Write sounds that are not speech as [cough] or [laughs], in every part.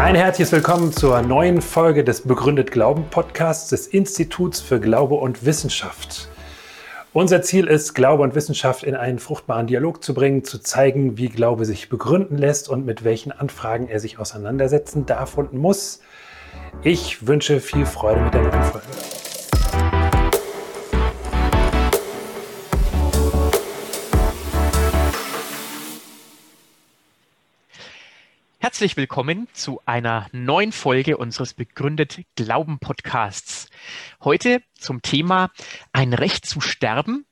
Ein herzliches Willkommen zur neuen Folge des Begründet Glauben Podcasts des Instituts für Glaube und Wissenschaft. Unser Ziel ist, Glaube und Wissenschaft in einen fruchtbaren Dialog zu bringen, zu zeigen, wie Glaube sich begründen lässt und mit welchen Anfragen er sich auseinandersetzen darf und muss. Ich wünsche viel Freude mit der neuen Folge. Herzlich willkommen zu einer neuen Folge unseres Begründet Glauben Podcasts. Heute zum Thema ein Recht zu sterben.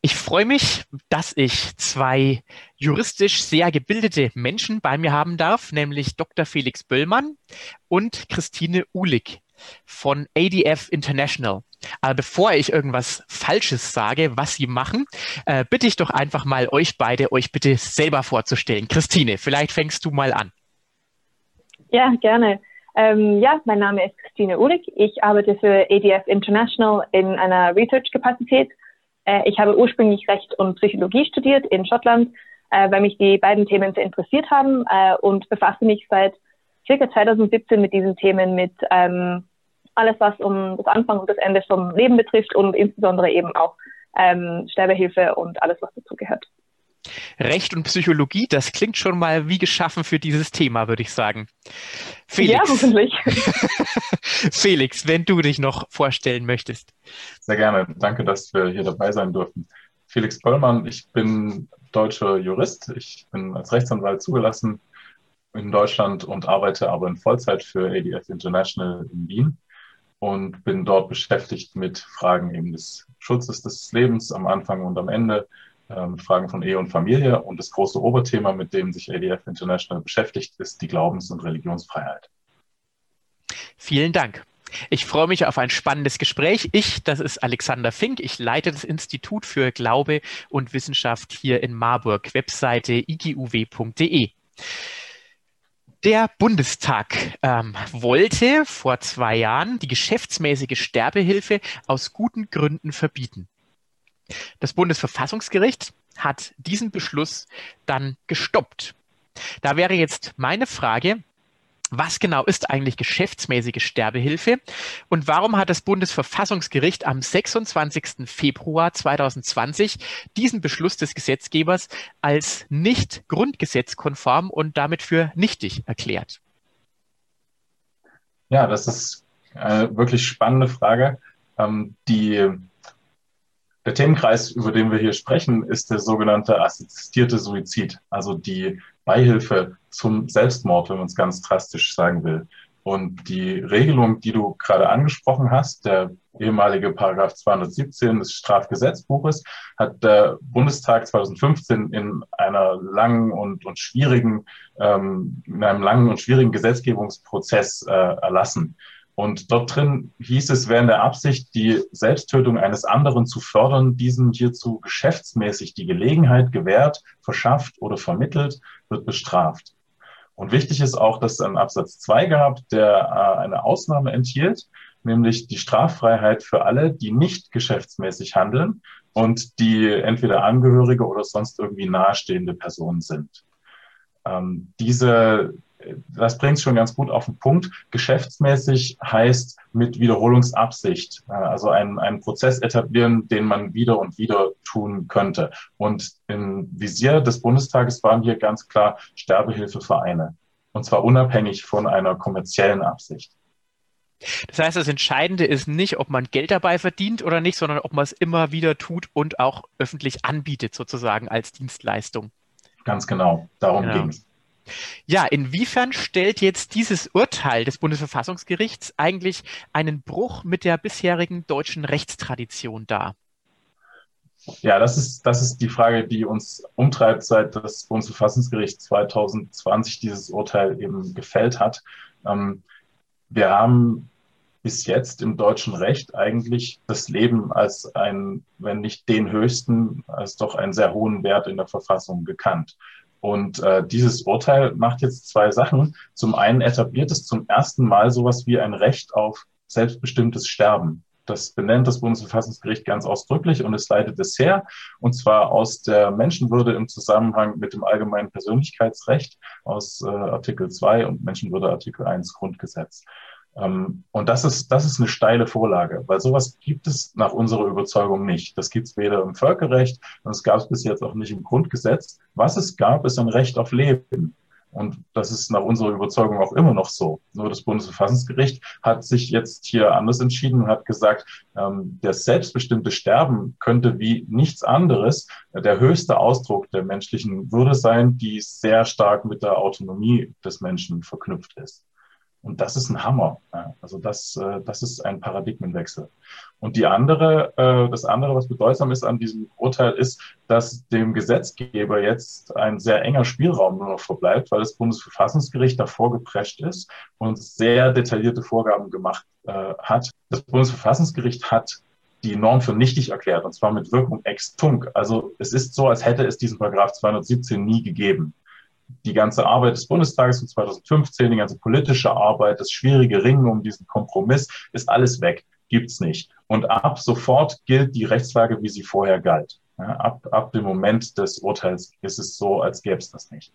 Ich freue mich, dass ich zwei juristisch sehr gebildete Menschen bei mir haben darf, nämlich Dr. Felix Böllmann und Christine Uhlig von ADF International. Aber bevor ich irgendwas Falsches sage, was Sie machen, äh, bitte ich doch einfach mal euch beide, euch bitte selber vorzustellen. Christine, vielleicht fängst du mal an. Ja, gerne. Ähm, ja, mein Name ist Christine Uhlig. Ich arbeite für ADF International in einer Research-Kapazität. Äh, ich habe ursprünglich Recht und Psychologie studiert in Schottland, äh, weil mich die beiden Themen sehr interessiert haben äh, und befasse mich seit circa 2017 mit diesen Themen, mit ähm, alles, was um das Anfang und das Ende vom Leben betrifft und insbesondere eben auch ähm, Sterbehilfe und alles, was dazu gehört. Recht und Psychologie, das klingt schon mal wie geschaffen für dieses Thema, würde ich sagen. Felix. Ja, hoffentlich. [laughs] Felix, wenn du dich noch vorstellen möchtest. Sehr gerne. Danke, dass wir hier dabei sein durften. Felix Bollmann, ich bin deutscher Jurist. Ich bin als Rechtsanwalt zugelassen in Deutschland und arbeite aber in Vollzeit für ADF International in Wien und bin dort beschäftigt mit Fragen eben des Schutzes des Lebens am Anfang und am Ende, äh, mit Fragen von Ehe und Familie. Und das große Oberthema, mit dem sich ADF International beschäftigt, ist die Glaubens- und Religionsfreiheit. Vielen Dank. Ich freue mich auf ein spannendes Gespräch. Ich, das ist Alexander Fink. Ich leite das Institut für Glaube und Wissenschaft hier in Marburg. Webseite iguw.de. Der Bundestag ähm, wollte vor zwei Jahren die geschäftsmäßige Sterbehilfe aus guten Gründen verbieten. Das Bundesverfassungsgericht hat diesen Beschluss dann gestoppt. Da wäre jetzt meine Frage, was genau ist eigentlich geschäftsmäßige Sterbehilfe und warum hat das Bundesverfassungsgericht am 26. Februar 2020 diesen Beschluss des Gesetzgebers als nicht grundgesetzkonform und damit für nichtig erklärt? Ja, das ist eine wirklich spannende Frage. Ähm, die, der Themenkreis, über den wir hier sprechen, ist der sogenannte assistierte Suizid, also die Beihilfe zum Selbstmord, wenn man es ganz drastisch sagen will. Und die Regelung, die du gerade angesprochen hast, der ehemalige Paragraph 217 des Strafgesetzbuches, hat der Bundestag 2015 in einer langen und, und schwierigen, ähm, in einem langen und schwierigen Gesetzgebungsprozess äh, erlassen. Und dort drin hieß es, in der Absicht, die Selbsttötung eines anderen zu fördern, diesem hierzu geschäftsmäßig die Gelegenheit gewährt, verschafft oder vermittelt, wird bestraft. Und wichtig ist auch, dass es einen Absatz 2 gab, der äh, eine Ausnahme enthielt, nämlich die Straffreiheit für alle, die nicht geschäftsmäßig handeln und die entweder Angehörige oder sonst irgendwie nahestehende Personen sind. Ähm, diese das bringt es schon ganz gut auf den Punkt. Geschäftsmäßig heißt mit Wiederholungsabsicht, äh, also einen, einen Prozess etablieren, den man wieder und wieder tun könnte. Und im Visier des Bundestages waren hier ganz klar Sterbehilfevereine. Und zwar unabhängig von einer kommerziellen Absicht. Das heißt, das Entscheidende ist nicht, ob man Geld dabei verdient oder nicht, sondern ob man es immer wieder tut und auch öffentlich anbietet, sozusagen als Dienstleistung. Ganz genau, darum genau. ging es. Ja, inwiefern stellt jetzt dieses Urteil des Bundesverfassungsgerichts eigentlich einen Bruch mit der bisherigen deutschen Rechtstradition dar? Ja, das ist, das ist die Frage, die uns umtreibt, seit das Bundesverfassungsgericht 2020 dieses Urteil eben gefällt hat. Ähm, wir haben bis jetzt im deutschen Recht eigentlich das Leben als ein, wenn nicht den höchsten, als doch einen sehr hohen Wert in der Verfassung gekannt. Und äh, dieses Urteil macht jetzt zwei Sachen. Zum einen etabliert es zum ersten Mal sowas wie ein Recht auf selbstbestimmtes Sterben. Das benennt das Bundesverfassungsgericht ganz ausdrücklich und es leitet es her, und zwar aus der Menschenwürde im Zusammenhang mit dem allgemeinen Persönlichkeitsrecht aus äh, Artikel 2 und Menschenwürde Artikel 1 Grundgesetz. Ähm, und das ist, das ist eine steile Vorlage, weil sowas gibt es nach unserer Überzeugung nicht. Das gibt es weder im Völkerrecht und es gab es bis jetzt auch nicht im Grundgesetz. Was es gab, ist ein Recht auf Leben. Und das ist nach unserer Überzeugung auch immer noch so. Nur das Bundesverfassungsgericht hat sich jetzt hier anders entschieden und hat gesagt, ähm, das selbstbestimmte Sterben könnte wie nichts anderes der höchste Ausdruck der menschlichen Würde sein, die sehr stark mit der Autonomie des Menschen verknüpft ist. Und das ist ein Hammer. Also das, äh, das ist ein Paradigmenwechsel. Und die andere, äh, das andere, was bedeutsam ist an diesem Urteil, ist, dass dem Gesetzgeber jetzt ein sehr enger Spielraum nur noch verbleibt, weil das Bundesverfassungsgericht davor geprescht ist und sehr detaillierte Vorgaben gemacht äh, hat. Das Bundesverfassungsgericht hat die Norm für nichtig erklärt, und zwar mit Wirkung ex tunc. Also es ist so, als hätte es diesen Paragraph 217 nie gegeben die ganze Arbeit des Bundestages von 2015, die ganze politische Arbeit, das schwierige Ringen um diesen Kompromiss, ist alles weg, gibt's nicht. Und ab sofort gilt die Rechtslage, wie sie vorher galt. Ja, ab, ab dem Moment des Urteils ist es so, als gäbe es das nicht.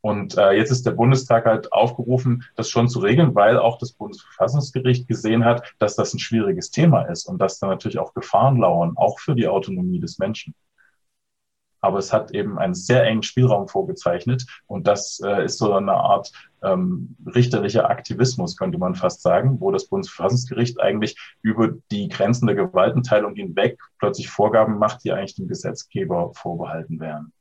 Und äh, jetzt ist der Bundestag halt aufgerufen, das schon zu regeln, weil auch das Bundesverfassungsgericht gesehen hat, dass das ein schwieriges Thema ist und dass da natürlich auch Gefahren lauern, auch für die Autonomie des Menschen aber es hat eben einen sehr engen Spielraum vorgezeichnet und das äh, ist so eine Art ähm, richterlicher Aktivismus, könnte man fast sagen, wo das Bundesverfassungsgericht eigentlich über die Grenzen der Gewaltenteilung hinweg plötzlich Vorgaben macht, die eigentlich dem Gesetzgeber vorbehalten wären.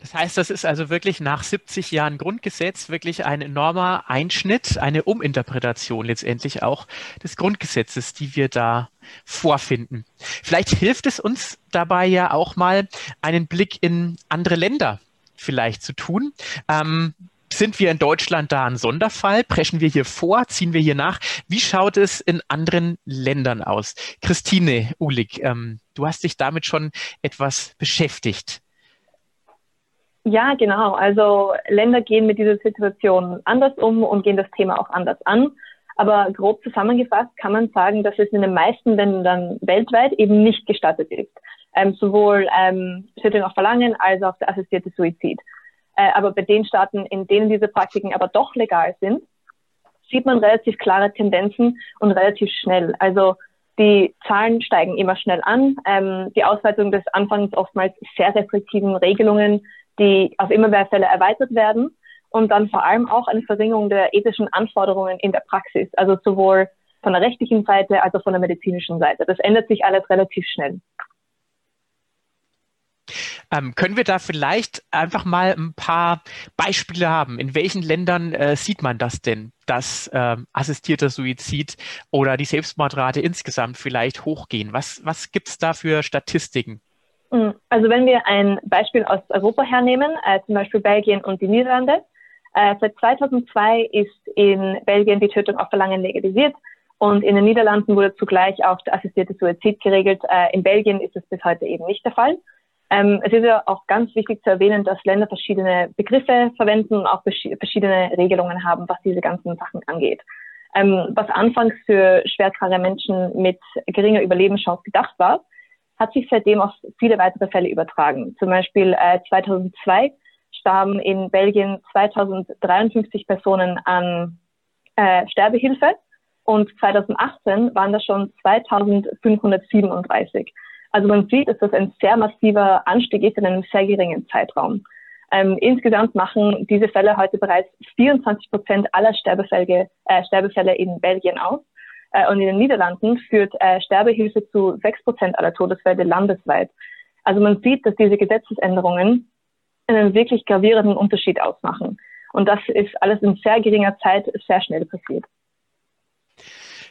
Das heißt, das ist also wirklich nach 70 Jahren Grundgesetz wirklich ein enormer Einschnitt, eine Uminterpretation letztendlich auch des Grundgesetzes, die wir da vorfinden. Vielleicht hilft es uns dabei ja auch mal einen Blick in andere Länder vielleicht zu tun. Ähm, sind wir in Deutschland da ein Sonderfall? Preschen wir hier vor? Ziehen wir hier nach? Wie schaut es in anderen Ländern aus? Christine Uhlig, ähm, du hast dich damit schon etwas beschäftigt. Ja, genau. Also Länder gehen mit dieser Situation anders um und gehen das Thema auch anders an. Aber grob zusammengefasst kann man sagen, dass es in den meisten Ländern weltweit eben nicht gestattet ist. Ähm, sowohl ähm, Tötung auf Verlangen als auch der assistierte Suizid. Äh, aber bei den Staaten, in denen diese Praktiken aber doch legal sind, sieht man relativ klare Tendenzen und relativ schnell. Also die Zahlen steigen immer schnell an. Ähm, die Ausweitung des anfangs oftmals sehr restriktiven Regelungen die auf immer mehr Fälle erweitert werden und dann vor allem auch eine Verringerung der ethischen Anforderungen in der Praxis, also sowohl von der rechtlichen Seite als auch von der medizinischen Seite. Das ändert sich alles relativ schnell. Ähm, können wir da vielleicht einfach mal ein paar Beispiele haben? In welchen Ländern äh, sieht man das denn, dass äh, assistierter Suizid oder die Selbstmordrate insgesamt vielleicht hochgehen? Was, was gibt es da für Statistiken? Mm, also wenn wir ein Beispiel aus Europa hernehmen, äh, zum Beispiel Belgien und die Niederlande, äh, seit 2002 ist in Belgien die Tötung auf Verlangen legalisiert und in den Niederlanden wurde zugleich auch der assistierte Suizid geregelt. Äh, in Belgien ist es bis heute eben nicht der Fall. Ähm, es ist ja auch ganz wichtig zu erwähnen, dass Länder verschiedene Begriffe verwenden und auch verschiedene Regelungen haben, was diese ganzen Sachen angeht. Ähm, was anfangs für schwerkranke Menschen mit geringer Überlebenschance gedacht war, hat sich seitdem auf viele weitere Fälle übertragen. Zum Beispiel äh, 2002 starben in Belgien 2053 Personen an äh, Sterbehilfe und 2018 waren das schon 2537. Also man sieht, dass das ein sehr massiver Anstieg ist in einem sehr geringen Zeitraum. Ähm, insgesamt machen diese Fälle heute bereits 24 Prozent aller Sterbefälle, äh, Sterbefälle in Belgien aus. Äh, und in den Niederlanden führt äh, Sterbehilfe zu sechs Prozent aller Todesfälle landesweit. Also man sieht, dass diese Gesetzesänderungen einen wirklich gravierenden Unterschied ausmachen. Und das ist alles in sehr geringer Zeit sehr schnell passiert.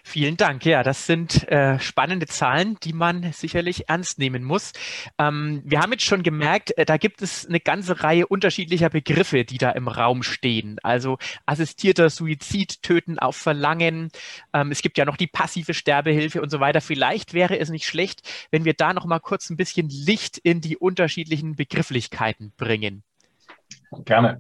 Vielen Dank. Ja, das sind äh, spannende Zahlen, die man sicherlich ernst nehmen muss. Ähm, wir haben jetzt schon gemerkt, äh, da gibt es eine ganze Reihe unterschiedlicher Begriffe, die da im Raum stehen. Also assistierter Suizid, Töten auf Verlangen. Ähm, es gibt ja noch die passive Sterbehilfe und so weiter. Vielleicht wäre es nicht schlecht, wenn wir da noch mal kurz ein bisschen Licht in die unterschiedlichen Begrifflichkeiten bringen. Gerne.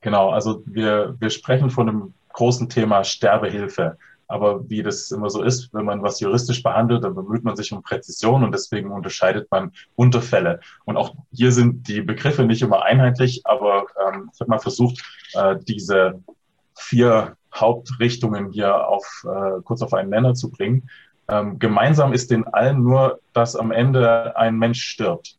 Genau, also wir, wir sprechen von einem großen Thema Sterbehilfe. Aber wie das immer so ist, wenn man was juristisch behandelt, dann bemüht man sich um Präzision und deswegen unterscheidet man Unterfälle. Und auch hier sind die Begriffe nicht immer einheitlich, aber ähm, ich habe mal versucht, äh, diese vier Hauptrichtungen hier auf, äh, kurz auf einen Nenner zu bringen. Ähm, gemeinsam ist den allen nur, dass am Ende ein Mensch stirbt.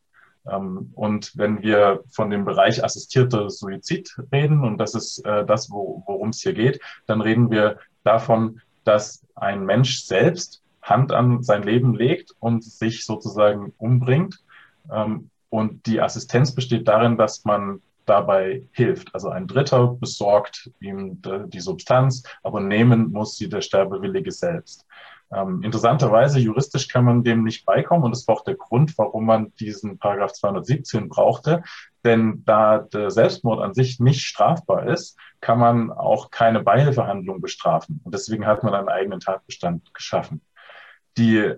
Ähm, und wenn wir von dem Bereich assistierter Suizid reden, und das ist äh, das, wo, worum es hier geht, dann reden wir davon, dass ein Mensch selbst Hand an sein Leben legt und sich sozusagen umbringt. Ähm, und die Assistenz besteht darin, dass man dabei hilft. Also ein Dritter besorgt ihm die Substanz, aber nehmen muss sie der Sterbewillige selbst. Ähm, interessanterweise, juristisch kann man dem nicht beikommen und das war auch der Grund, warum man diesen Paragraph 217 brauchte. Denn da der Selbstmord an sich nicht strafbar ist, kann man auch keine Beihilfehandlung bestrafen. Und deswegen hat man einen eigenen Tatbestand geschaffen. Die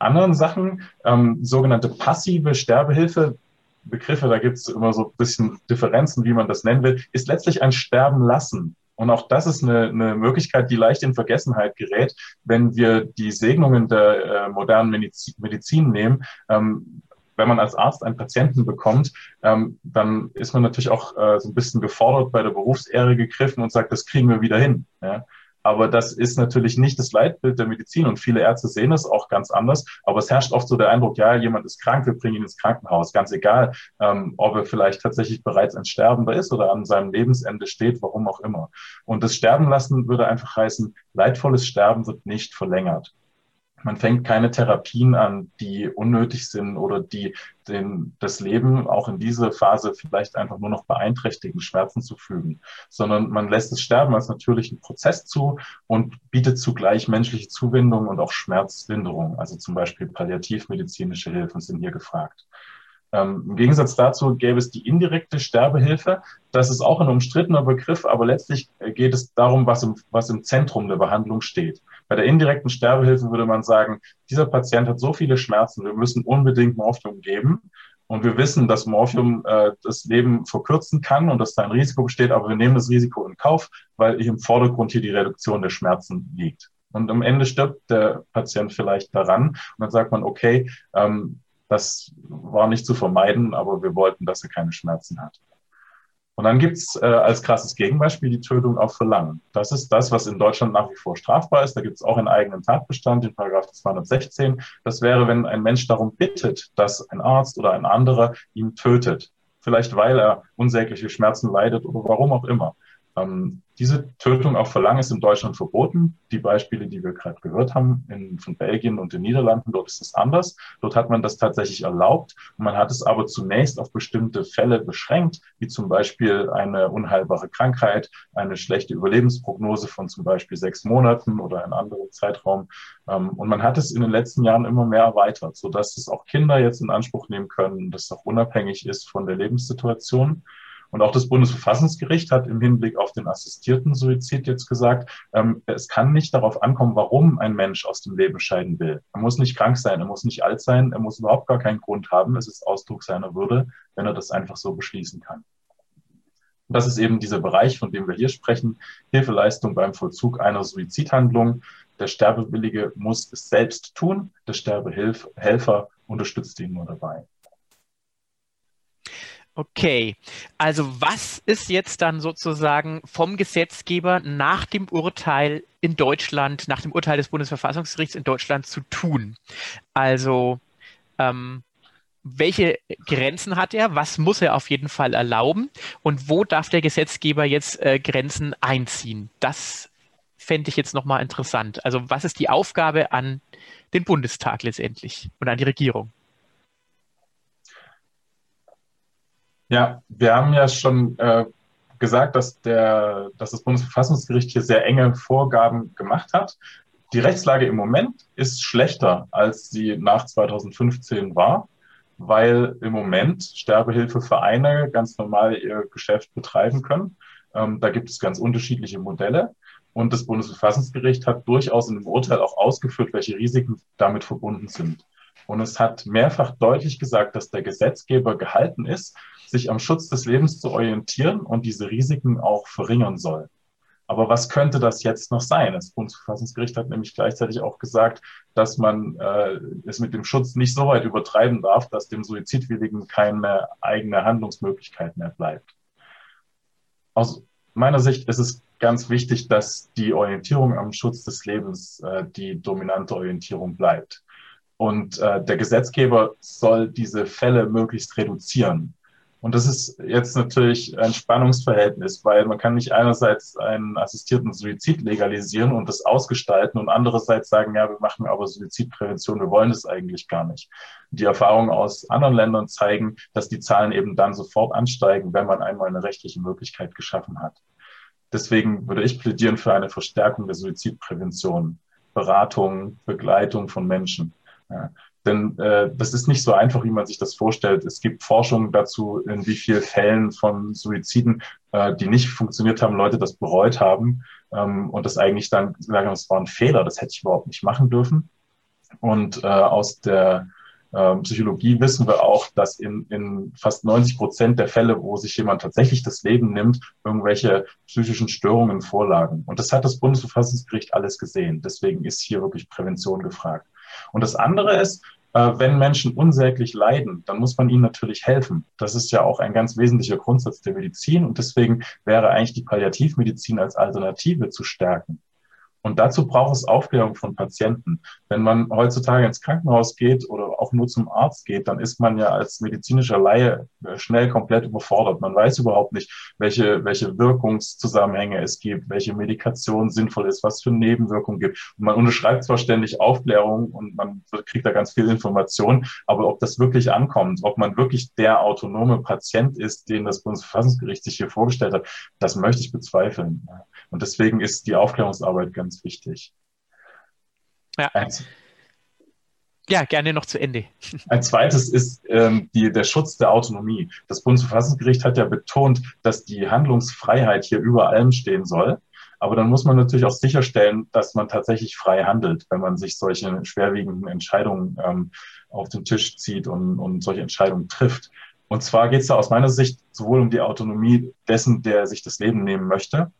anderen Sachen, ähm, sogenannte passive Sterbehilfe, Begriffe, da gibt es immer so ein bisschen Differenzen, wie man das nennen will, ist letztlich ein Sterben lassen. Und auch das ist eine, eine Möglichkeit, die leicht in Vergessenheit gerät, wenn wir die Segnungen der äh, modernen Medizin, Medizin nehmen. Ähm, wenn man als Arzt einen Patienten bekommt, ähm, dann ist man natürlich auch äh, so ein bisschen gefordert, bei der Berufsehre gegriffen und sagt, das kriegen wir wieder hin. Ja? Aber das ist natürlich nicht das Leitbild der Medizin und viele Ärzte sehen es auch ganz anders. Aber es herrscht oft so der Eindruck, ja, jemand ist krank, wir bringen ihn ins Krankenhaus. Ganz egal, ähm, ob er vielleicht tatsächlich bereits ein Sterbender ist oder an seinem Lebensende steht, warum auch immer. Und das Sterben lassen würde einfach heißen, leidvolles Sterben wird nicht verlängert. Man fängt keine Therapien an, die unnötig sind oder die den, das Leben auch in dieser Phase vielleicht einfach nur noch beeinträchtigen, Schmerzen zu fügen, sondern man lässt das Sterben als natürlichen Prozess zu und bietet zugleich menschliche Zuwendung und auch Schmerzlinderung. Also zum Beispiel palliativmedizinische Hilfen sind hier gefragt. Ähm, Im Gegensatz dazu gäbe es die indirekte Sterbehilfe. Das ist auch ein umstrittener Begriff, aber letztlich geht es darum, was im, was im Zentrum der Behandlung steht. Bei der indirekten Sterbehilfe würde man sagen, dieser Patient hat so viele Schmerzen, wir müssen unbedingt Morphium geben. Und wir wissen, dass Morphium äh, das Leben verkürzen kann und dass da ein Risiko besteht, aber wir nehmen das Risiko in Kauf, weil im Vordergrund hier die Reduktion der Schmerzen liegt. Und am Ende stirbt der Patient vielleicht daran und dann sagt man, okay, ähm, das war nicht zu vermeiden, aber wir wollten, dass er keine Schmerzen hat. Und dann gibt's äh, als krasses Gegenbeispiel die Tötung auf Verlangen. Das ist das, was in Deutschland nach wie vor strafbar ist. Da gibt es auch einen eigenen Tatbestand, in Paragraph 216. Das wäre, wenn ein Mensch darum bittet, dass ein Arzt oder ein anderer ihn tötet. Vielleicht weil er unsägliche Schmerzen leidet oder warum auch immer. Ähm, diese Tötung auf Verlangen ist in Deutschland verboten. Die Beispiele, die wir gerade gehört haben, in, von Belgien und den Niederlanden, dort ist es anders. Dort hat man das tatsächlich erlaubt. Man hat es aber zunächst auf bestimmte Fälle beschränkt, wie zum Beispiel eine unheilbare Krankheit, eine schlechte Überlebensprognose von zum Beispiel sechs Monaten oder einem anderen Zeitraum. Ähm, und man hat es in den letzten Jahren immer mehr erweitert, sodass es auch Kinder jetzt in Anspruch nehmen können, das auch unabhängig ist von der Lebenssituation. Und auch das Bundesverfassungsgericht hat im Hinblick auf den assistierten Suizid jetzt gesagt, ähm, es kann nicht darauf ankommen, warum ein Mensch aus dem Leben scheiden will. Er muss nicht krank sein, er muss nicht alt sein, er muss überhaupt gar keinen Grund haben. Es ist Ausdruck seiner Würde, wenn er das einfach so beschließen kann. Und das ist eben dieser Bereich, von dem wir hier sprechen, Hilfeleistung beim Vollzug einer Suizidhandlung. Der Sterbewillige muss es selbst tun, der Sterbehelfer unterstützt ihn nur dabei. Okay, also was ist jetzt dann sozusagen vom Gesetzgeber nach dem Urteil in Deutschland, nach dem Urteil des Bundesverfassungsgerichts in Deutschland zu tun? Also ähm, welche Grenzen hat er? Was muss er auf jeden Fall erlauben? Und wo darf der Gesetzgeber jetzt äh, Grenzen einziehen? Das fände ich jetzt nochmal interessant. Also was ist die Aufgabe an den Bundestag letztendlich und an die Regierung? Ja, wir haben ja schon äh, gesagt, dass, der, dass das Bundesverfassungsgericht hier sehr enge Vorgaben gemacht hat. Die Rechtslage im Moment ist schlechter, als sie nach 2015 war, weil im Moment Sterbehilfevereine ganz normal ihr Geschäft betreiben können. Ähm, da gibt es ganz unterschiedliche Modelle. Und das Bundesverfassungsgericht hat durchaus in dem Urteil auch ausgeführt, welche Risiken damit verbunden sind. Und es hat mehrfach deutlich gesagt, dass der Gesetzgeber gehalten ist, sich am Schutz des Lebens zu orientieren und diese Risiken auch verringern soll. Aber was könnte das jetzt noch sein? Das Bundesverfassungsgericht hat nämlich gleichzeitig auch gesagt, dass man äh, es mit dem Schutz nicht so weit übertreiben darf, dass dem Suizidwilligen keine eigene Handlungsmöglichkeit mehr bleibt. Aus meiner Sicht ist es ganz wichtig, dass die Orientierung am Schutz des Lebens äh, die dominante Orientierung bleibt. Und äh, der Gesetzgeber soll diese Fälle möglichst reduzieren. Und das ist jetzt natürlich ein Spannungsverhältnis, weil man kann nicht einerseits einen assistierten Suizid legalisieren und das ausgestalten und andererseits sagen, ja, wir machen aber Suizidprävention, wir wollen das eigentlich gar nicht. Die Erfahrungen aus anderen Ländern zeigen, dass die Zahlen eben dann sofort ansteigen, wenn man einmal eine rechtliche Möglichkeit geschaffen hat. Deswegen würde ich plädieren für eine Verstärkung der Suizidprävention, Beratung, Begleitung von Menschen. Ja. Denn äh, das ist nicht so einfach, wie man sich das vorstellt. Es gibt Forschung dazu, in wie vielen Fällen von Suiziden, äh, die nicht funktioniert haben, Leute das bereut haben ähm, und das eigentlich dann sagen, es war ein Fehler, das hätte ich überhaupt nicht machen dürfen. Und äh, aus der äh, Psychologie wissen wir auch, dass in, in fast 90 Prozent der Fälle, wo sich jemand tatsächlich das Leben nimmt, irgendwelche psychischen Störungen vorlagen. Und das hat das Bundesverfassungsgericht alles gesehen. Deswegen ist hier wirklich Prävention gefragt. Und das andere ist, äh, wenn Menschen unsäglich leiden, dann muss man ihnen natürlich helfen. Das ist ja auch ein ganz wesentlicher Grundsatz der Medizin und deswegen wäre eigentlich die Palliativmedizin als Alternative zu stärken. Und dazu braucht es Aufklärung von Patienten. Wenn man heutzutage ins Krankenhaus geht oder auch nur zum Arzt geht, dann ist man ja als medizinischer Laie äh, schnell komplett überfordert. Man weiß überhaupt nicht, welche, welche Wirkungszusammenhänge es gibt, welche Medikation sinnvoll ist, was für Nebenwirkungen gibt. Und man unterschreibt zwar ständig Aufklärung und man kriegt da ganz viel Information, aber ob das wirklich ankommt, ob man wirklich der autonome Patient ist, den das Bundesverfassungsgericht sich hier vorgestellt hat, das möchte ich bezweifeln. Und deswegen ist die Aufklärungsarbeit ganz wichtig. Ja. Ein, ja, gerne noch zu Ende. Ein zweites ist ähm, die, der Schutz der Autonomie. Das Bundesverfassungsgericht hat ja betont, dass die Handlungsfreiheit hier über allem stehen soll. Aber dann muss man natürlich auch sicherstellen, dass man tatsächlich frei handelt, wenn man sich solche schwerwiegenden Entscheidungen ähm, auf den Tisch zieht und, und solche Entscheidungen trifft. Und zwar geht es da aus meiner Sicht sowohl um die Autonomie dessen, der sich das Leben nehmen möchte,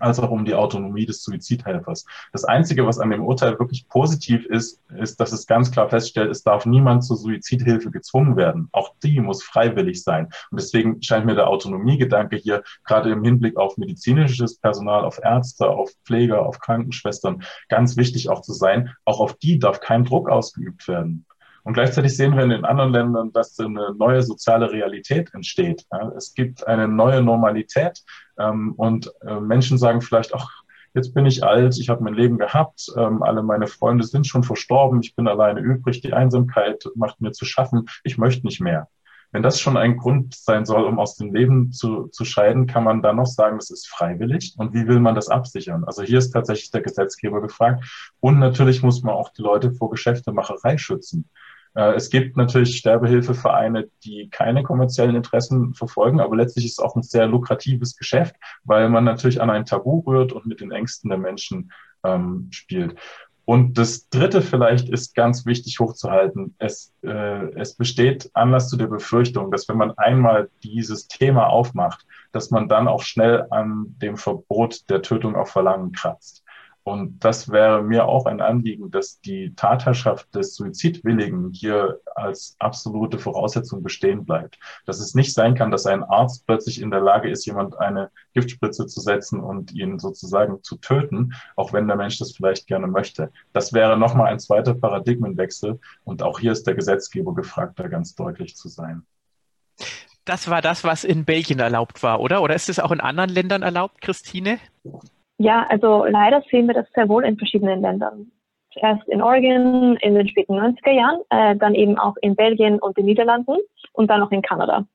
als auch um die Autonomie des Suizidhelfers. Das Einzige, was an dem Urteil wirklich positiv ist, ist, dass es ganz klar feststellt, es darf niemand zur Suizidhilfe gezwungen werden. Auch die muss freiwillig sein. Und deswegen scheint mir der Autonomiegedanke hier gerade im Hinblick auf medizinisches Personal, auf Ärzte, auf Pfleger, auf Krankenschwestern ganz wichtig auch zu sein. Auch auf die darf kein Druck ausgeübt werden. Und gleichzeitig sehen wir in den anderen Ländern, dass eine neue soziale Realität entsteht. Es gibt eine neue Normalität ähm, und äh, Menschen sagen vielleicht, ach, jetzt bin ich alt, ich habe mein Leben gehabt, ähm, alle meine Freunde sind schon verstorben, ich bin alleine übrig, die Einsamkeit macht mir zu schaffen, ich möchte nicht mehr. Wenn das schon ein Grund sein soll, um aus dem Leben zu, zu scheiden, kann man dann noch sagen, das ist freiwillig. Und wie will man das absichern? Also hier ist tatsächlich der Gesetzgeber gefragt. Und natürlich muss man auch die Leute vor Geschäftemacherei schützen. Äh, es gibt natürlich Sterbehilfevereine, die keine kommerziellen Interessen verfolgen, aber letztlich ist es auch ein sehr lukratives Geschäft, weil man natürlich an ein Tabu rührt und mit den Ängsten der Menschen ähm, spielt. Und das Dritte vielleicht ist ganz wichtig hochzuhalten. Es, äh, es besteht Anlass zu der Befürchtung, dass wenn man einmal dieses Thema aufmacht, dass man dann auch schnell an dem Verbot der Tötung auf Verlangen kratzt. Und das wäre mir auch ein Anliegen, dass die Tatherrschaft des Suizidwilligen hier als absolute Voraussetzung bestehen bleibt. Dass es nicht sein kann, dass ein Arzt plötzlich in der Lage ist, jemand eine Giftspritze zu setzen und ihn sozusagen zu töten, auch wenn der Mensch das vielleicht gerne möchte. Das wäre nochmal ein zweiter Paradigmenwechsel. Und auch hier ist der Gesetzgeber gefragt, da ganz deutlich zu sein. Das war das, was in Belgien erlaubt war, oder? Oder ist es auch in anderen Ländern erlaubt, Christine? Ja, also leider sehen wir das sehr wohl in verschiedenen Ländern. Zuerst in Oregon in den späten 90er Jahren, äh, dann eben auch in Belgien und den Niederlanden und dann noch in Kanada.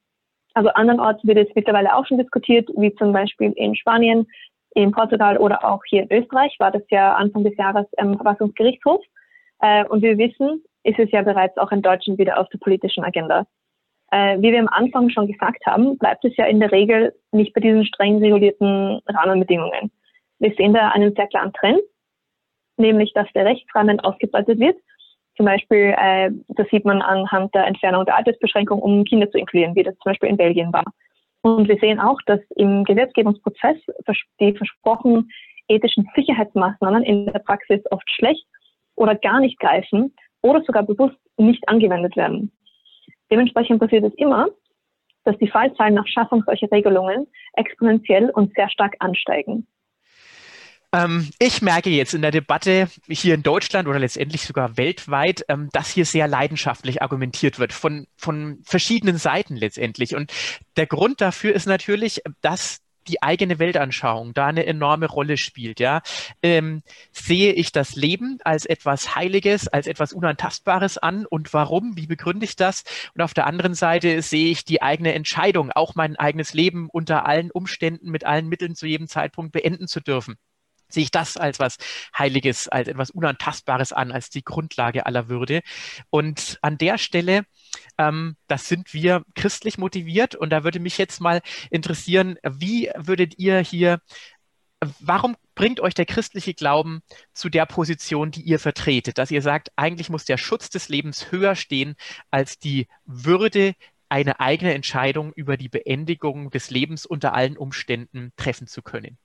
Also andernorts wird es mittlerweile auch schon diskutiert, wie zum Beispiel in Spanien, in Portugal oder auch hier in Österreich war das ja Anfang des Jahres im Verfassungsgerichtshof. Äh, und wir wissen, ist es ja bereits auch in Deutschland wieder auf der politischen Agenda. Äh, wie wir am Anfang schon gesagt haben, bleibt es ja in der Regel nicht bei diesen streng regulierten Rahmenbedingungen. Wir sehen da einen sehr klaren Trend, nämlich dass der Rechtsrahmen ausgebreitet wird. Zum Beispiel, äh, das sieht man anhand der Entfernung der Altersbeschränkung, um Kinder zu inkludieren, wie das zum Beispiel in Belgien war. Und wir sehen auch, dass im Gesetzgebungsprozess die versprochenen ethischen Sicherheitsmaßnahmen in der Praxis oft schlecht oder gar nicht greifen oder sogar bewusst nicht angewendet werden. Dementsprechend passiert es immer, dass die Fallzahlen nach Schaffung solcher Regelungen exponentiell und sehr stark ansteigen. Ähm, ich merke jetzt in der Debatte hier in Deutschland oder letztendlich sogar weltweit, ähm, dass hier sehr leidenschaftlich argumentiert wird von, von verschiedenen Seiten letztendlich. Und der Grund dafür ist natürlich, dass die eigene Weltanschauung da eine enorme Rolle spielt. Ja, ähm, sehe ich das Leben als etwas Heiliges, als etwas Unantastbares an und warum? Wie begründe ich das? Und auf der anderen Seite sehe ich die eigene Entscheidung, auch mein eigenes Leben unter allen Umständen mit allen Mitteln zu jedem Zeitpunkt beenden zu dürfen sehe ich das als was Heiliges, als etwas Unantastbares an, als die Grundlage aller Würde. Und an der Stelle, ähm, das sind wir christlich motiviert. Und da würde mich jetzt mal interessieren, wie würdet ihr hier, warum bringt euch der christliche Glauben zu der Position, die ihr vertretet, dass ihr sagt, eigentlich muss der Schutz des Lebens höher stehen als die Würde, eine eigene Entscheidung über die Beendigung des Lebens unter allen Umständen treffen zu können?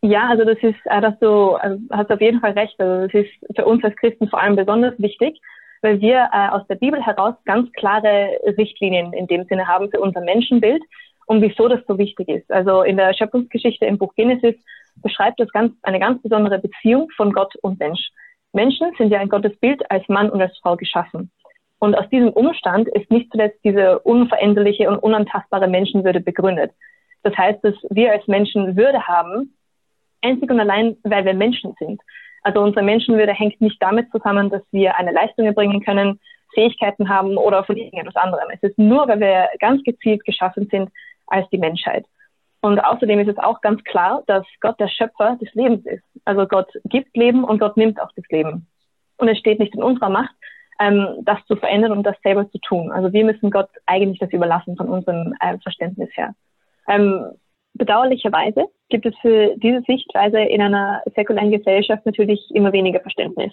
Ja, also das ist, äh, dass du also hast auf jeden Fall recht. Also das ist für uns als Christen vor allem besonders wichtig, weil wir äh, aus der Bibel heraus ganz klare Richtlinien in dem Sinne haben für unser Menschenbild und wieso das so wichtig ist. Also in der Schöpfungsgeschichte im Buch Genesis beschreibt das ganz, eine ganz besondere Beziehung von Gott und Mensch. Menschen sind ja in Gottes Bild als Mann und als Frau geschaffen. Und aus diesem Umstand ist nicht zuletzt diese unveränderliche und unantastbare Menschenwürde begründet. Das heißt, dass wir als Menschen Würde haben, einzig und allein, weil wir Menschen sind. Also unsere Menschenwürde hängt nicht damit zusammen, dass wir eine Leistung erbringen können, Fähigkeiten haben oder von irgendetwas anderem. Es ist nur, weil wir ganz gezielt geschaffen sind als die Menschheit. Und außerdem ist es auch ganz klar, dass Gott der Schöpfer des Lebens ist. Also Gott gibt Leben und Gott nimmt auch das Leben. Und es steht nicht in unserer Macht, ähm, das zu verändern und das selber zu tun. Also wir müssen Gott eigentlich das überlassen von unserem äh, Verständnis her. Bedauerlicherweise gibt es für diese Sichtweise in einer säkularen Gesellschaft natürlich immer weniger Verständnis.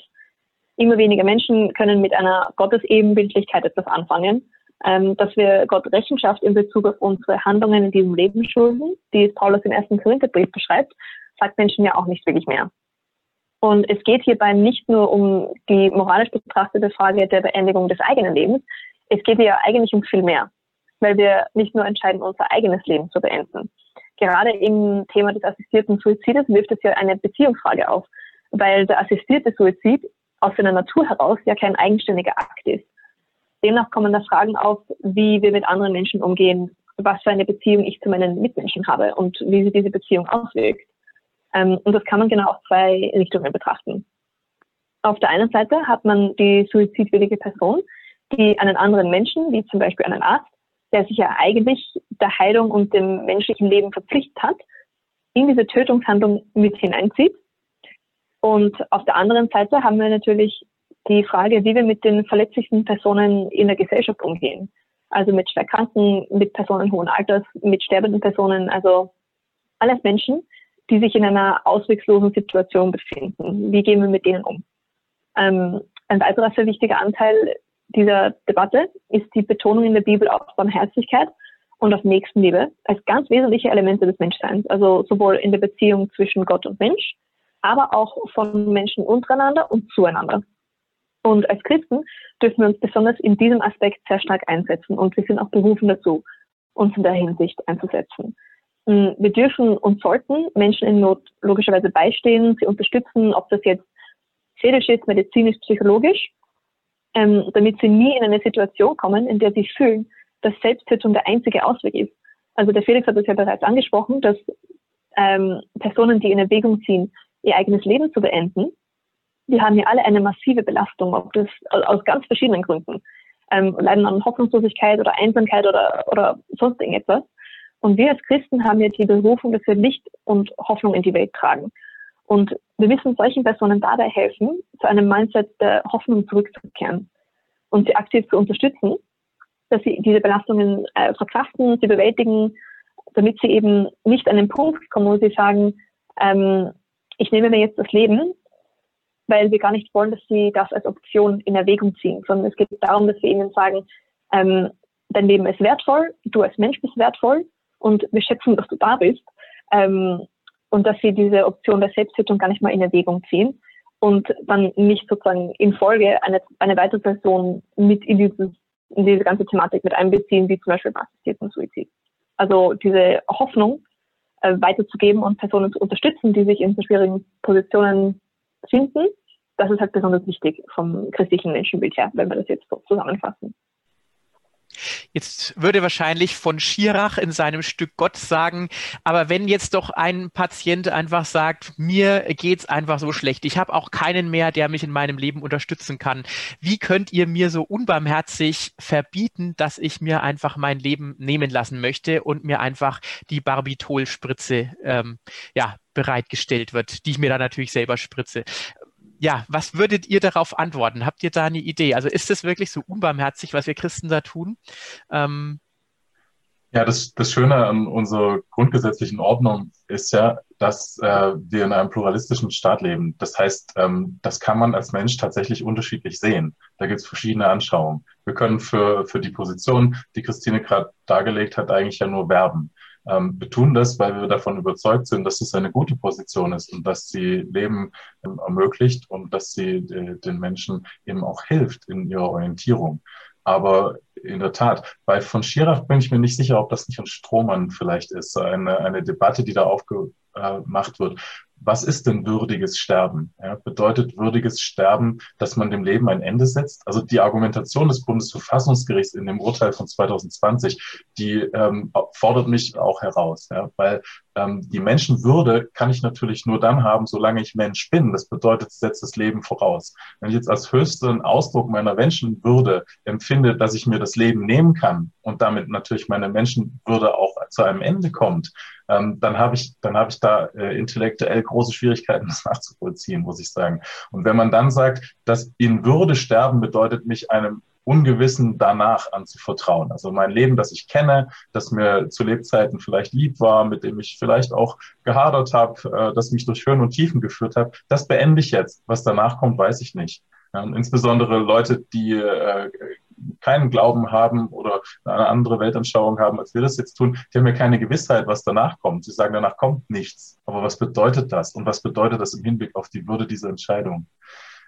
Immer weniger Menschen können mit einer Gottesebenbildlichkeit etwas anfangen, ähm, dass wir Gott Rechenschaft in Bezug auf unsere Handlungen in diesem Leben schulden, die es Paulus im ersten Korintherbrief beschreibt, sagt Menschen ja auch nicht wirklich mehr. Und es geht hierbei nicht nur um die moralisch betrachtete Frage der Beendigung des eigenen Lebens, es geht ja eigentlich um viel mehr, weil wir nicht nur entscheiden, unser eigenes Leben zu beenden, gerade im Thema des assistierten Suizides wirft es ja eine Beziehungsfrage auf, weil der assistierte Suizid aus seiner Natur heraus ja kein eigenständiger Akt ist. Demnach kommen da Fragen auf, wie wir mit anderen Menschen umgehen, was für eine Beziehung ich zu meinen Mitmenschen habe und wie sich diese Beziehung auswirkt. Ähm, und das kann man genau auf zwei Richtungen betrachten. Auf der einen Seite hat man die suizidwillige Person, die einen anderen Menschen, wie zum Beispiel einen Arzt, der sich ja eigentlich der Heilung und dem menschlichen Leben verpflichtet hat, in diese Tötungshandlung mit hineinzieht. Und auf der anderen Seite haben wir natürlich die Frage, wie wir mit den verletzlichsten Personen in der Gesellschaft umgehen. Also mit Schwerkranken, mit Personen hohen Alters, mit sterbenden Personen, also alles Menschen, die sich in einer ausweglosen Situation befinden. Wie gehen wir mit denen um? Ähm, ein weiterer sehr wichtiger Anteil dieser Debatte ist die Betonung in der Bibel auf Barmherzigkeit und auf Nächstenliebe als ganz wesentliche Elemente des Menschseins, also sowohl in der Beziehung zwischen Gott und Mensch, aber auch von Menschen untereinander und zueinander. Und als Christen dürfen wir uns besonders in diesem Aspekt sehr stark einsetzen und wir sind auch berufen dazu, uns in der Hinsicht einzusetzen. Hm, wir dürfen und sollten Menschen in Not logischerweise beistehen, sie unterstützen, ob das jetzt seelisch ist, medizinisch, psychologisch ähm, damit sie nie in eine Situation kommen, in der sie fühlen, dass Selbsttötung der einzige Ausweg ist. Also der Felix hat es ja bereits angesprochen, dass ähm, Personen, die in Erwägung ziehen, ihr eigenes Leben zu beenden, die haben ja alle eine massive Belastung, ob das aus ganz verschiedenen Gründen. Ähm, leiden an Hoffnungslosigkeit oder Einsamkeit oder, oder sonst irgendetwas. Und wir als Christen haben ja die Berufung, dass wir Licht und Hoffnung in die Welt tragen. Und wir müssen solchen Personen dabei helfen, zu einem Mindset der Hoffnung zurückzukehren und sie aktiv zu unterstützen, dass sie diese Belastungen äh, verkraften, sie bewältigen, damit sie eben nicht an den Punkt kommen, wo sie sagen, ähm, ich nehme mir jetzt das Leben, weil wir gar nicht wollen, dass sie das als Option in Erwägung ziehen, sondern es geht darum, dass wir ihnen sagen, ähm, dein Leben ist wertvoll, du als Mensch bist wertvoll und wir schätzen, dass du da bist. Ähm, und dass sie diese Option der Selbsttötung gar nicht mal in Erwägung ziehen und dann nicht sozusagen in Folge eine, eine weitere Person mit in, dieses, in diese ganze Thematik mit einbeziehen, wie zum Beispiel beim assistierten Suizid. Also diese Hoffnung äh, weiterzugeben und Personen zu unterstützen, die sich in so schwierigen Positionen finden, das ist halt besonders wichtig vom christlichen Menschenbild her, wenn wir das jetzt so zusammenfassen. Jetzt würde wahrscheinlich von Schirach in seinem Stück Gott sagen, aber wenn jetzt doch ein Patient einfach sagt, mir geht's einfach so schlecht, ich habe auch keinen mehr, der mich in meinem Leben unterstützen kann, wie könnt ihr mir so unbarmherzig verbieten, dass ich mir einfach mein Leben nehmen lassen möchte und mir einfach die Barbitol-Spritze ähm, ja, bereitgestellt wird, die ich mir dann natürlich selber spritze ja, was würdet ihr darauf antworten? Habt ihr da eine Idee? Also ist es wirklich so unbarmherzig, was wir Christen da tun? Ähm, ja, das, das Schöne an unserer grundgesetzlichen Ordnung ist ja, dass äh, wir in einem pluralistischen Staat leben. Das heißt, ähm, das kann man als Mensch tatsächlich unterschiedlich sehen. Da gibt es verschiedene Anschauungen. Wir können für, für die Position, die Christine gerade dargelegt hat, eigentlich ja nur werben. Ähm, wir tun das, weil wir davon überzeugt sind, dass es eine gute Position ist und dass sie Leben ähm, ermöglicht und dass sie äh, den Menschen eben auch hilft in ihrer Orientierung. Aber in der Tat, bei von Schirach bin ich mir nicht sicher, ob das nicht ein Strohmann vielleicht ist, eine, eine Debatte, die da aufgemacht wird was ist denn würdiges Sterben? Ja, bedeutet würdiges Sterben, dass man dem Leben ein Ende setzt? Also die Argumentation des Bundesverfassungsgerichts in dem Urteil von 2020, die ähm, fordert mich auch heraus, ja, weil ähm, die Menschenwürde kann ich natürlich nur dann haben, solange ich Mensch bin. Das bedeutet, setzt das Leben voraus. Wenn ich jetzt als höchsten Ausdruck meiner Menschenwürde empfinde, dass ich mir das Leben nehmen kann und damit natürlich meine Menschenwürde auch zu einem Ende kommt, ähm, dann habe ich, dann habe ich da äh, intellektuell große Schwierigkeiten, [laughs] das nachzuvollziehen, muss ich sagen. Und wenn man dann sagt, dass in Würde sterben bedeutet mich einem Ungewissen danach anzuvertrauen. Also mein Leben, das ich kenne, das mir zu Lebzeiten vielleicht lieb war, mit dem ich vielleicht auch gehadert habe, äh, das mich durch Höhen und Tiefen geführt hat, das beende ich jetzt. Was danach kommt, weiß ich nicht. Ja, insbesondere Leute, die äh, keinen Glauben haben oder eine andere Weltanschauung haben, als wir das jetzt tun, die haben ja keine Gewissheit, was danach kommt. Sie sagen, danach kommt nichts. Aber was bedeutet das? Und was bedeutet das im Hinblick auf die Würde dieser Entscheidung?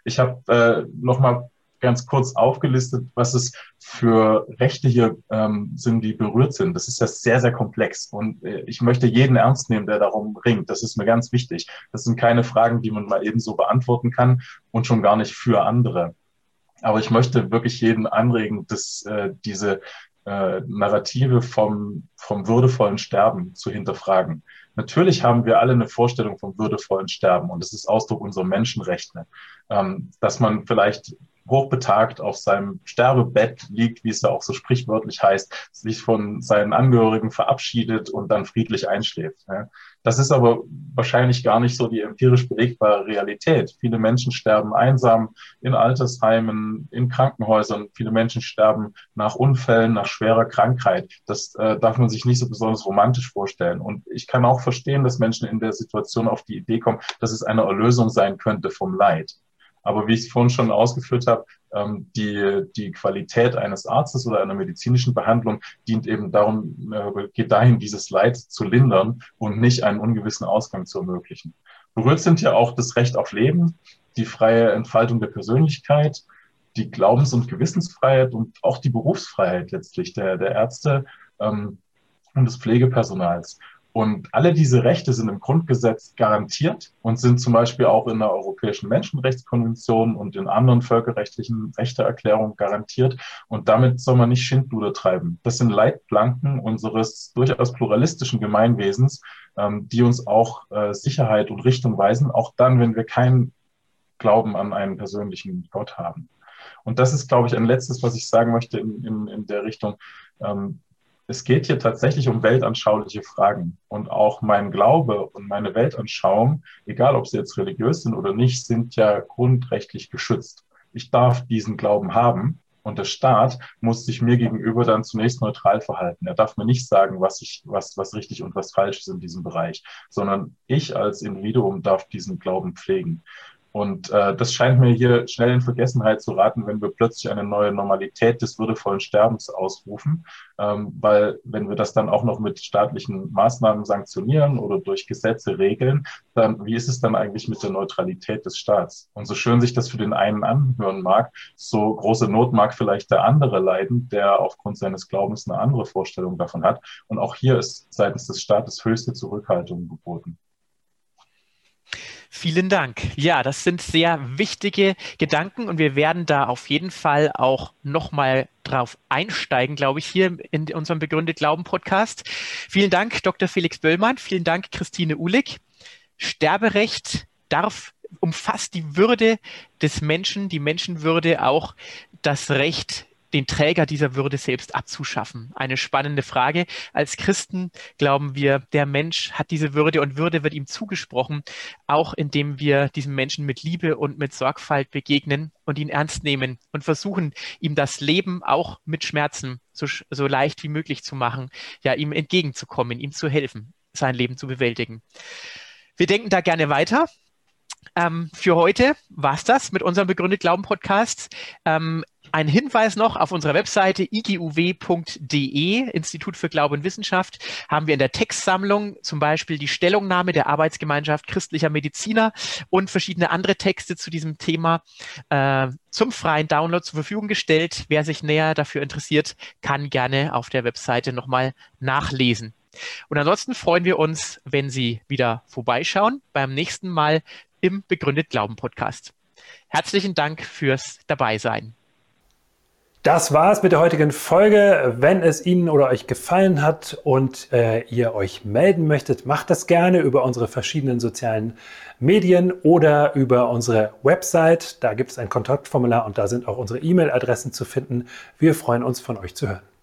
Ich habe äh, nochmal ganz kurz aufgelistet, was es für Rechte hier ähm, sind, die berührt sind. Das ist ja sehr, sehr komplex und äh, ich möchte jeden ernst nehmen, der darum ringt. Das ist mir ganz wichtig. Das sind keine Fragen, die man mal eben so beantworten kann und schon gar nicht für andere. Aber ich möchte wirklich jeden anregen, dass äh, diese äh, Narrative vom, vom würdevollen Sterben zu hinterfragen. Natürlich haben wir alle eine Vorstellung vom würdevollen Sterben und es ist Ausdruck unserer Menschenrechte, ähm, dass man vielleicht hochbetagt auf seinem Sterbebett liegt, wie es ja auch so sprichwörtlich heißt, sich von seinen Angehörigen verabschiedet und dann friedlich einschläft. Das ist aber wahrscheinlich gar nicht so die empirisch belegbare Realität. Viele Menschen sterben einsam in Altersheimen, in Krankenhäusern. Viele Menschen sterben nach Unfällen, nach schwerer Krankheit. Das äh, darf man sich nicht so besonders romantisch vorstellen. Und ich kann auch verstehen, dass Menschen in der Situation auf die Idee kommen, dass es eine Erlösung sein könnte vom Leid. Aber wie ich es vorhin schon ausgeführt habe, ähm, die, die Qualität eines Arztes oder einer medizinischen Behandlung dient eben darum, äh, geht dahin, dieses Leid zu lindern und nicht einen ungewissen Ausgang zu ermöglichen. Berührt sind ja auch das Recht auf Leben, die freie Entfaltung der Persönlichkeit, die Glaubens- und Gewissensfreiheit und auch die Berufsfreiheit letztlich der, der Ärzte ähm, und des Pflegepersonals. Und alle diese Rechte sind im Grundgesetz garantiert und sind zum Beispiel auch in der Europäischen Menschenrechtskonvention und in anderen völkerrechtlichen Rechteerklärungen garantiert. Und damit soll man nicht Schindluder treiben. Das sind Leitplanken unseres durchaus pluralistischen Gemeinwesens, ähm, die uns auch äh, Sicherheit und Richtung weisen, auch dann, wenn wir keinen Glauben an einen persönlichen Gott haben. Und das ist, glaube ich, ein letztes, was ich sagen möchte in, in, in der Richtung. Ähm, es geht hier tatsächlich um weltanschauliche Fragen. Und auch mein Glaube und meine Weltanschauung, egal ob sie jetzt religiös sind oder nicht, sind ja grundrechtlich geschützt. Ich darf diesen Glauben haben. Und der Staat muss sich mir gegenüber dann zunächst neutral verhalten. Er darf mir nicht sagen, was ich, was, was richtig und was falsch ist in diesem Bereich, sondern ich als Individuum darf diesen Glauben pflegen. Und äh, das scheint mir hier schnell in Vergessenheit zu raten, wenn wir plötzlich eine neue Normalität des würdevollen Sterbens ausrufen, ähm, weil wenn wir das dann auch noch mit staatlichen Maßnahmen sanktionieren oder durch Gesetze regeln, dann wie ist es dann eigentlich mit der Neutralität des Staats? Und so schön sich das für den einen anhören mag, so große Not mag vielleicht der andere leiden, der aufgrund seines Glaubens eine andere Vorstellung davon hat. Und auch hier ist seitens des Staates höchste Zurückhaltung geboten. Vielen Dank. Ja, das sind sehr wichtige Gedanken und wir werden da auf jeden Fall auch nochmal drauf einsteigen, glaube ich, hier in unserem Begründet Glauben Podcast. Vielen Dank, Dr. Felix Böllmann. Vielen Dank, Christine Uhlig. Sterberecht darf umfasst die Würde des Menschen, die Menschenwürde, auch das Recht den Träger dieser Würde selbst abzuschaffen? Eine spannende Frage. Als Christen glauben wir, der Mensch hat diese Würde und Würde wird ihm zugesprochen, auch indem wir diesem Menschen mit Liebe und mit Sorgfalt begegnen und ihn ernst nehmen und versuchen, ihm das Leben auch mit Schmerzen so, so leicht wie möglich zu machen, ja, ihm entgegenzukommen, ihm zu helfen, sein Leben zu bewältigen. Wir denken da gerne weiter. Ähm, für heute war es das mit unserem Begründet Glauben Podcast. Ähm, ein Hinweis noch auf unserer Webseite iguw.de, Institut für Glaube und Wissenschaft, haben wir in der Textsammlung zum Beispiel die Stellungnahme der Arbeitsgemeinschaft christlicher Mediziner und verschiedene andere Texte zu diesem Thema äh, zum freien Download zur Verfügung gestellt. Wer sich näher dafür interessiert, kann gerne auf der Webseite nochmal nachlesen. Und ansonsten freuen wir uns, wenn Sie wieder vorbeischauen beim nächsten Mal im Begründet Glauben Podcast. Herzlichen Dank fürs Dabeisein. Das war's mit der heutigen Folge. Wenn es Ihnen oder euch gefallen hat und äh, ihr euch melden möchtet, macht das gerne über unsere verschiedenen sozialen Medien oder über unsere Website. Da gibt es ein Kontaktformular und da sind auch unsere E-Mail-Adressen zu finden. Wir freuen uns, von euch zu hören.